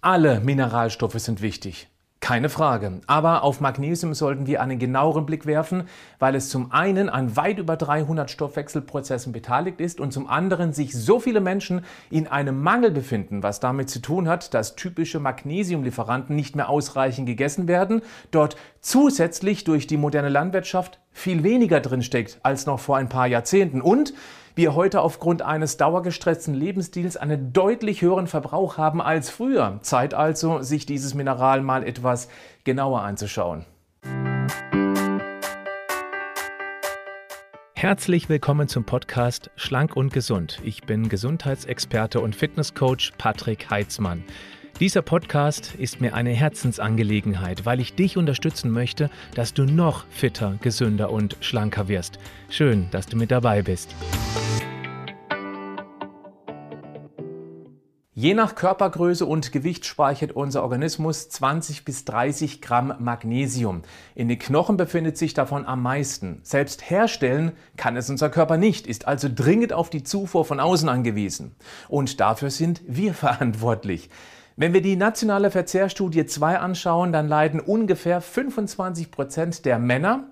Alle Mineralstoffe sind wichtig. Keine Frage. Aber auf Magnesium sollten wir einen genaueren Blick werfen, weil es zum einen an weit über 300 Stoffwechselprozessen beteiligt ist und zum anderen sich so viele Menschen in einem Mangel befinden, was damit zu tun hat, dass typische Magnesiumlieferanten nicht mehr ausreichend gegessen werden, dort zusätzlich durch die moderne Landwirtschaft viel weniger drinsteckt als noch vor ein paar Jahrzehnten und wir heute aufgrund eines dauergestressten Lebensstils einen deutlich höheren Verbrauch haben als früher. Zeit also, sich dieses Mineral mal etwas genauer anzuschauen. Herzlich willkommen zum Podcast Schlank und Gesund. Ich bin Gesundheitsexperte und Fitnesscoach Patrick Heitzmann. Dieser Podcast ist mir eine Herzensangelegenheit, weil ich dich unterstützen möchte, dass du noch fitter, gesünder und schlanker wirst. Schön, dass du mit dabei bist. Je nach Körpergröße und Gewicht speichert unser Organismus 20 bis 30 Gramm Magnesium. In den Knochen befindet sich davon am meisten. Selbst herstellen kann es unser Körper nicht, ist also dringend auf die Zufuhr von außen angewiesen. Und dafür sind wir verantwortlich. Wenn wir die nationale Verzehrstudie 2 anschauen, dann leiden ungefähr 25 Prozent der Männer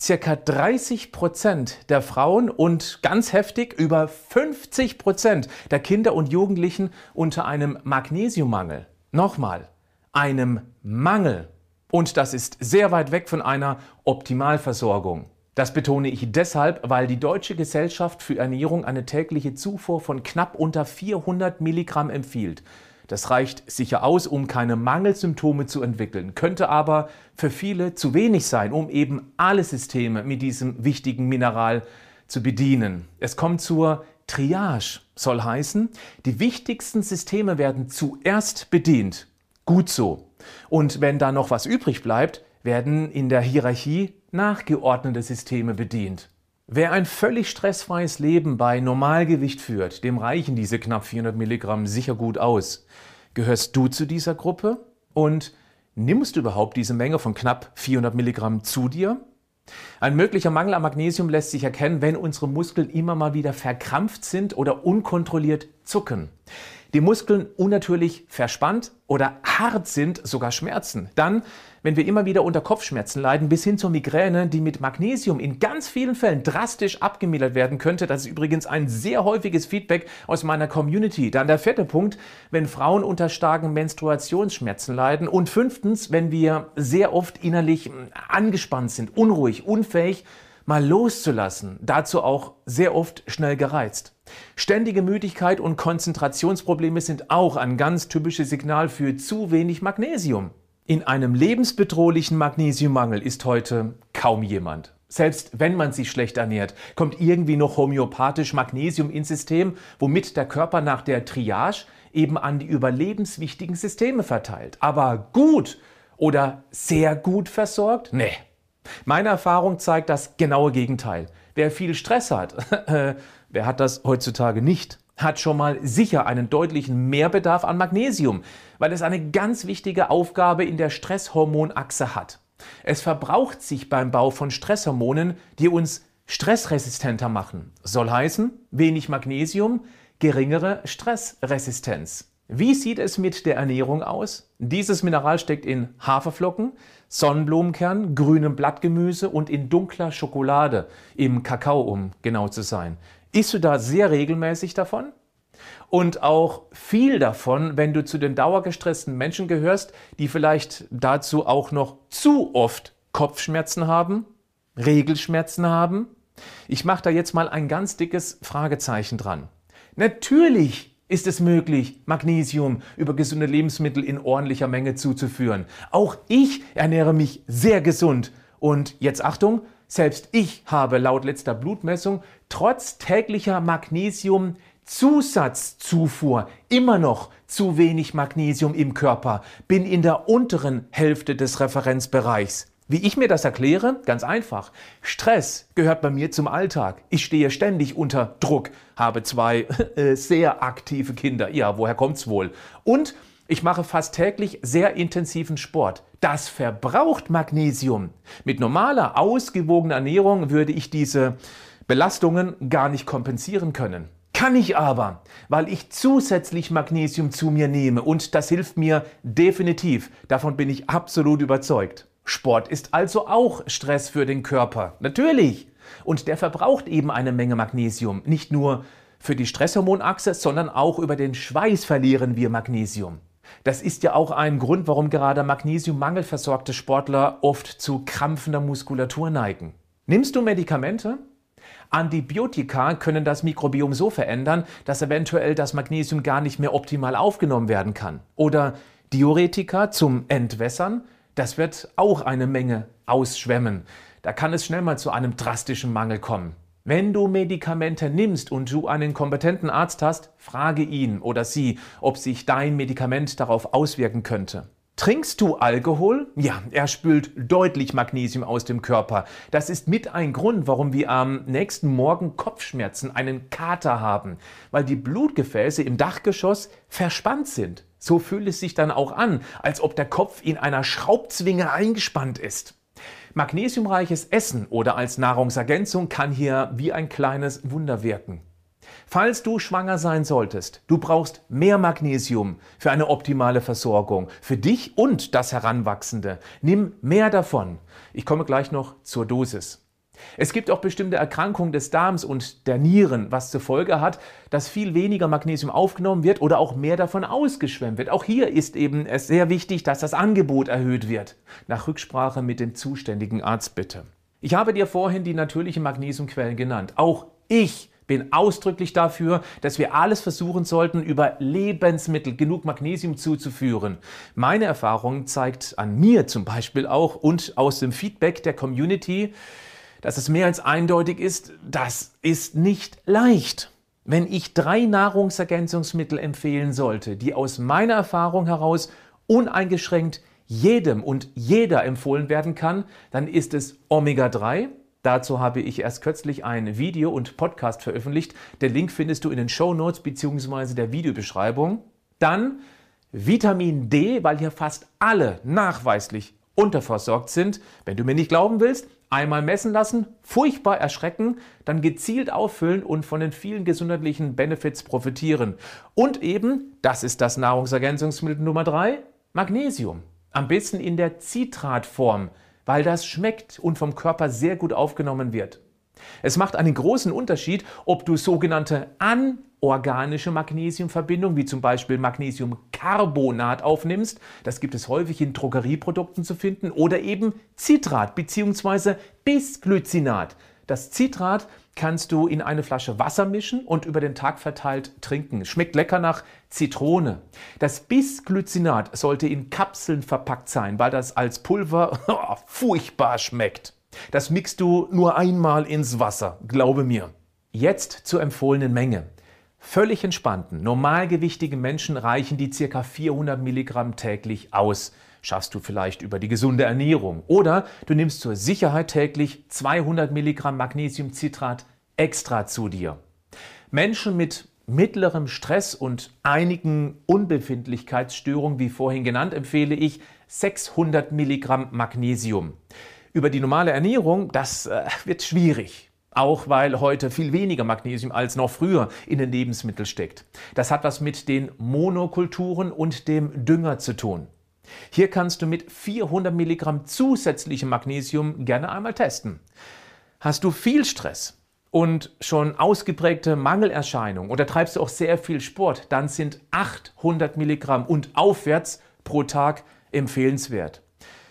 circa 30 Prozent der Frauen und ganz heftig über 50 Prozent der Kinder und Jugendlichen unter einem Magnesiummangel. Nochmal, einem Mangel. Und das ist sehr weit weg von einer Optimalversorgung. Das betone ich deshalb, weil die Deutsche Gesellschaft für Ernährung eine tägliche Zufuhr von knapp unter 400 Milligramm empfiehlt. Das reicht sicher aus, um keine Mangelsymptome zu entwickeln, könnte aber für viele zu wenig sein, um eben alle Systeme mit diesem wichtigen Mineral zu bedienen. Es kommt zur Triage, soll heißen, die wichtigsten Systeme werden zuerst bedient. Gut so. Und wenn da noch was übrig bleibt, werden in der Hierarchie nachgeordnete Systeme bedient. Wer ein völlig stressfreies Leben bei Normalgewicht führt, dem reichen diese knapp 400 Milligramm sicher gut aus. Gehörst du zu dieser Gruppe? Und nimmst du überhaupt diese Menge von knapp 400 Milligramm zu dir? Ein möglicher Mangel an Magnesium lässt sich erkennen, wenn unsere Muskeln immer mal wieder verkrampft sind oder unkontrolliert zucken die Muskeln unnatürlich verspannt oder hart sind, sogar Schmerzen. Dann, wenn wir immer wieder unter Kopfschmerzen leiden, bis hin zur Migräne, die mit Magnesium in ganz vielen Fällen drastisch abgemildert werden könnte. Das ist übrigens ein sehr häufiges Feedback aus meiner Community. Dann der vierte Punkt, wenn Frauen unter starken Menstruationsschmerzen leiden. Und fünftens, wenn wir sehr oft innerlich angespannt sind, unruhig, unfähig, mal loszulassen. Dazu auch sehr oft schnell gereizt. Ständige Müdigkeit und Konzentrationsprobleme sind auch ein ganz typisches Signal für zu wenig Magnesium. In einem lebensbedrohlichen Magnesiummangel ist heute kaum jemand. Selbst wenn man sich schlecht ernährt, kommt irgendwie noch homöopathisch Magnesium ins System, womit der Körper nach der Triage eben an die überlebenswichtigen Systeme verteilt. Aber gut oder sehr gut versorgt? Nee. Meine Erfahrung zeigt das genaue Gegenteil. Wer viel Stress hat, wer hat das heutzutage nicht, hat schon mal sicher einen deutlichen Mehrbedarf an Magnesium, weil es eine ganz wichtige Aufgabe in der Stresshormonachse hat. Es verbraucht sich beim Bau von Stresshormonen, die uns stressresistenter machen. Soll heißen, wenig Magnesium, geringere Stressresistenz. Wie sieht es mit der Ernährung aus? Dieses Mineral steckt in Haferflocken, Sonnenblumenkern, grünem Blattgemüse und in dunkler Schokolade, im Kakao, um genau zu sein. Isst du da sehr regelmäßig davon? Und auch viel davon, wenn du zu den dauergestressten Menschen gehörst, die vielleicht dazu auch noch zu oft Kopfschmerzen haben, Regelschmerzen haben? Ich mache da jetzt mal ein ganz dickes Fragezeichen dran. Natürlich ist es möglich, Magnesium über gesunde Lebensmittel in ordentlicher Menge zuzuführen. Auch ich ernähre mich sehr gesund. Und jetzt Achtung, selbst ich habe laut letzter Blutmessung trotz täglicher Magnesium-Zusatzzufuhr immer noch zu wenig Magnesium im Körper, bin in der unteren Hälfte des Referenzbereichs. Wie ich mir das erkläre? Ganz einfach. Stress gehört bei mir zum Alltag. Ich stehe ständig unter Druck, habe zwei äh, sehr aktive Kinder. Ja, woher kommt's wohl? Und ich mache fast täglich sehr intensiven Sport. Das verbraucht Magnesium. Mit normaler, ausgewogener Ernährung würde ich diese Belastungen gar nicht kompensieren können. Kann ich aber, weil ich zusätzlich Magnesium zu mir nehme und das hilft mir definitiv. Davon bin ich absolut überzeugt. Sport ist also auch Stress für den Körper. Natürlich. Und der verbraucht eben eine Menge Magnesium. Nicht nur für die Stresshormonachse, sondern auch über den Schweiß verlieren wir Magnesium. Das ist ja auch ein Grund, warum gerade Magnesiummangel Sportler oft zu krampfender Muskulatur neigen. Nimmst du Medikamente? Antibiotika können das Mikrobiom so verändern, dass eventuell das Magnesium gar nicht mehr optimal aufgenommen werden kann. Oder Diuretika zum Entwässern, das wird auch eine Menge ausschwemmen. Da kann es schnell mal zu einem drastischen Mangel kommen. Wenn du Medikamente nimmst und du einen kompetenten Arzt hast, frage ihn oder sie, ob sich dein Medikament darauf auswirken könnte. Trinkst du Alkohol? Ja, er spült deutlich Magnesium aus dem Körper. Das ist mit ein Grund, warum wir am nächsten Morgen Kopfschmerzen, einen Kater haben, weil die Blutgefäße im Dachgeschoss verspannt sind. So fühlt es sich dann auch an, als ob der Kopf in einer Schraubzwinge eingespannt ist. Magnesiumreiches Essen oder als Nahrungsergänzung kann hier wie ein kleines Wunder wirken. Falls du schwanger sein solltest, du brauchst mehr Magnesium für eine optimale Versorgung, für dich und das Heranwachsende. Nimm mehr davon. Ich komme gleich noch zur Dosis. Es gibt auch bestimmte Erkrankungen des Darms und der Nieren, was zur Folge hat, dass viel weniger Magnesium aufgenommen wird oder auch mehr davon ausgeschwemmt wird. Auch hier ist eben es sehr wichtig, dass das Angebot erhöht wird. Nach Rücksprache mit dem zuständigen Arzt bitte. Ich habe dir vorhin die natürlichen Magnesiumquellen genannt. Auch ich bin ausdrücklich dafür, dass wir alles versuchen sollten, über Lebensmittel genug Magnesium zuzuführen. Meine Erfahrung zeigt an mir zum Beispiel auch und aus dem Feedback der Community, dass es mehr als eindeutig ist, das ist nicht leicht. Wenn ich drei Nahrungsergänzungsmittel empfehlen sollte, die aus meiner Erfahrung heraus uneingeschränkt jedem und jeder empfohlen werden kann, dann ist es Omega-3. Dazu habe ich erst kürzlich ein Video und Podcast veröffentlicht. Der Link findest du in den Show Notes bzw. der Videobeschreibung. Dann Vitamin D, weil hier fast alle nachweislich unterversorgt sind. Wenn du mir nicht glauben willst, einmal messen lassen, furchtbar erschrecken, dann gezielt auffüllen und von den vielen gesundheitlichen Benefits profitieren. Und eben, das ist das Nahrungsergänzungsmittel Nummer drei, Magnesium. Am besten in der Zitratform, weil das schmeckt und vom Körper sehr gut aufgenommen wird. Es macht einen großen Unterschied, ob du sogenannte anorganische Magnesiumverbindungen, wie zum Beispiel Magnesiumcarbonat aufnimmst, das gibt es häufig in Drogerieprodukten zu finden, oder eben Citrat bzw. Bisglycinat. Das Citrat kannst du in eine Flasche Wasser mischen und über den Tag verteilt trinken. Schmeckt lecker nach Zitrone. Das Bisglycinat sollte in Kapseln verpackt sein, weil das als Pulver furchtbar schmeckt. Das mixt du nur einmal ins Wasser, glaube mir. Jetzt zur empfohlenen Menge. Völlig entspannten, normalgewichtigen Menschen reichen die ca. 400 Milligramm täglich aus. Schaffst du vielleicht über die gesunde Ernährung. Oder du nimmst zur Sicherheit täglich 200 Milligramm Magnesiumcitrat extra zu dir. Menschen mit mittlerem Stress und einigen Unbefindlichkeitsstörungen, wie vorhin genannt, empfehle ich 600 Milligramm Magnesium über die normale Ernährung, das äh, wird schwierig. Auch weil heute viel weniger Magnesium als noch früher in den Lebensmitteln steckt. Das hat was mit den Monokulturen und dem Dünger zu tun. Hier kannst du mit 400 Milligramm zusätzlichem Magnesium gerne einmal testen. Hast du viel Stress und schon ausgeprägte Mangelerscheinungen oder treibst du auch sehr viel Sport, dann sind 800 Milligramm und aufwärts pro Tag empfehlenswert.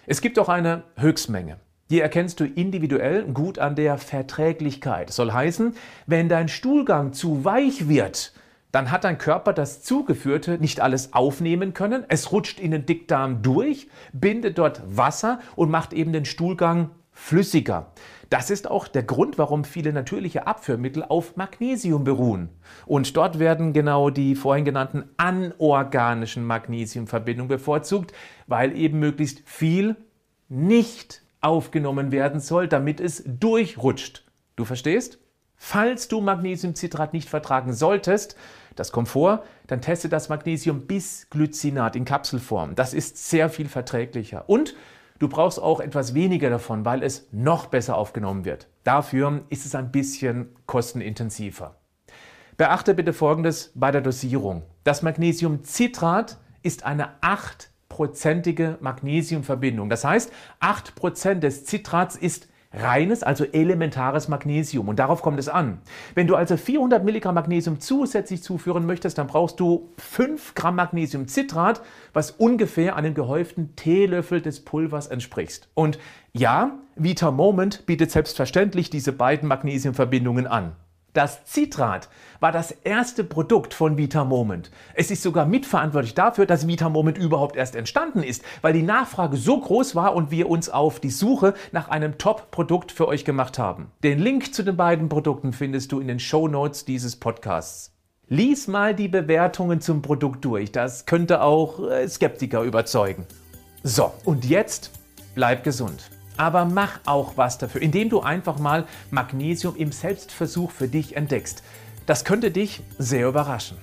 Es gibt auch eine Höchstmenge. Die erkennst du individuell gut an der Verträglichkeit. Soll heißen, wenn dein Stuhlgang zu weich wird, dann hat dein Körper das Zugeführte nicht alles aufnehmen können. Es rutscht in den Dickdarm durch, bindet dort Wasser und macht eben den Stuhlgang flüssiger. Das ist auch der Grund, warum viele natürliche Abführmittel auf Magnesium beruhen. Und dort werden genau die vorhin genannten anorganischen Magnesiumverbindungen bevorzugt, weil eben möglichst viel nicht aufgenommen werden soll, damit es durchrutscht. Du verstehst? Falls du Magnesiumcitrat nicht vertragen solltest, das kommt vor, dann teste das Magnesium bis Glycinat in Kapselform. Das ist sehr viel verträglicher. Und du brauchst auch etwas weniger davon, weil es noch besser aufgenommen wird. Dafür ist es ein bisschen kostenintensiver. Beachte bitte Folgendes bei der Dosierung. Das Magnesiumcitrat ist eine 8-prozentige Magnesiumverbindung. Das heißt, 8% des Citrats ist reines, also elementares Magnesium. Und darauf kommt es an. Wenn du also 400 Milligramm Magnesium zusätzlich zuführen möchtest, dann brauchst du 5 Gramm Magnesiumcitrat, was ungefähr einem gehäuften Teelöffel des Pulvers entspricht. Und ja, Vita Moment bietet selbstverständlich diese beiden Magnesiumverbindungen an. Das Citrat war das erste Produkt von Vita Moment. Es ist sogar mitverantwortlich dafür, dass Vita Moment überhaupt erst entstanden ist, weil die Nachfrage so groß war und wir uns auf die Suche nach einem Top-Produkt für euch gemacht haben. Den Link zu den beiden Produkten findest du in den Show Notes dieses Podcasts. Lies mal die Bewertungen zum Produkt durch, das könnte auch äh, Skeptiker überzeugen. So, und jetzt bleib gesund. Aber mach auch was dafür, indem du einfach mal Magnesium im Selbstversuch für dich entdeckst. Das könnte dich sehr überraschen.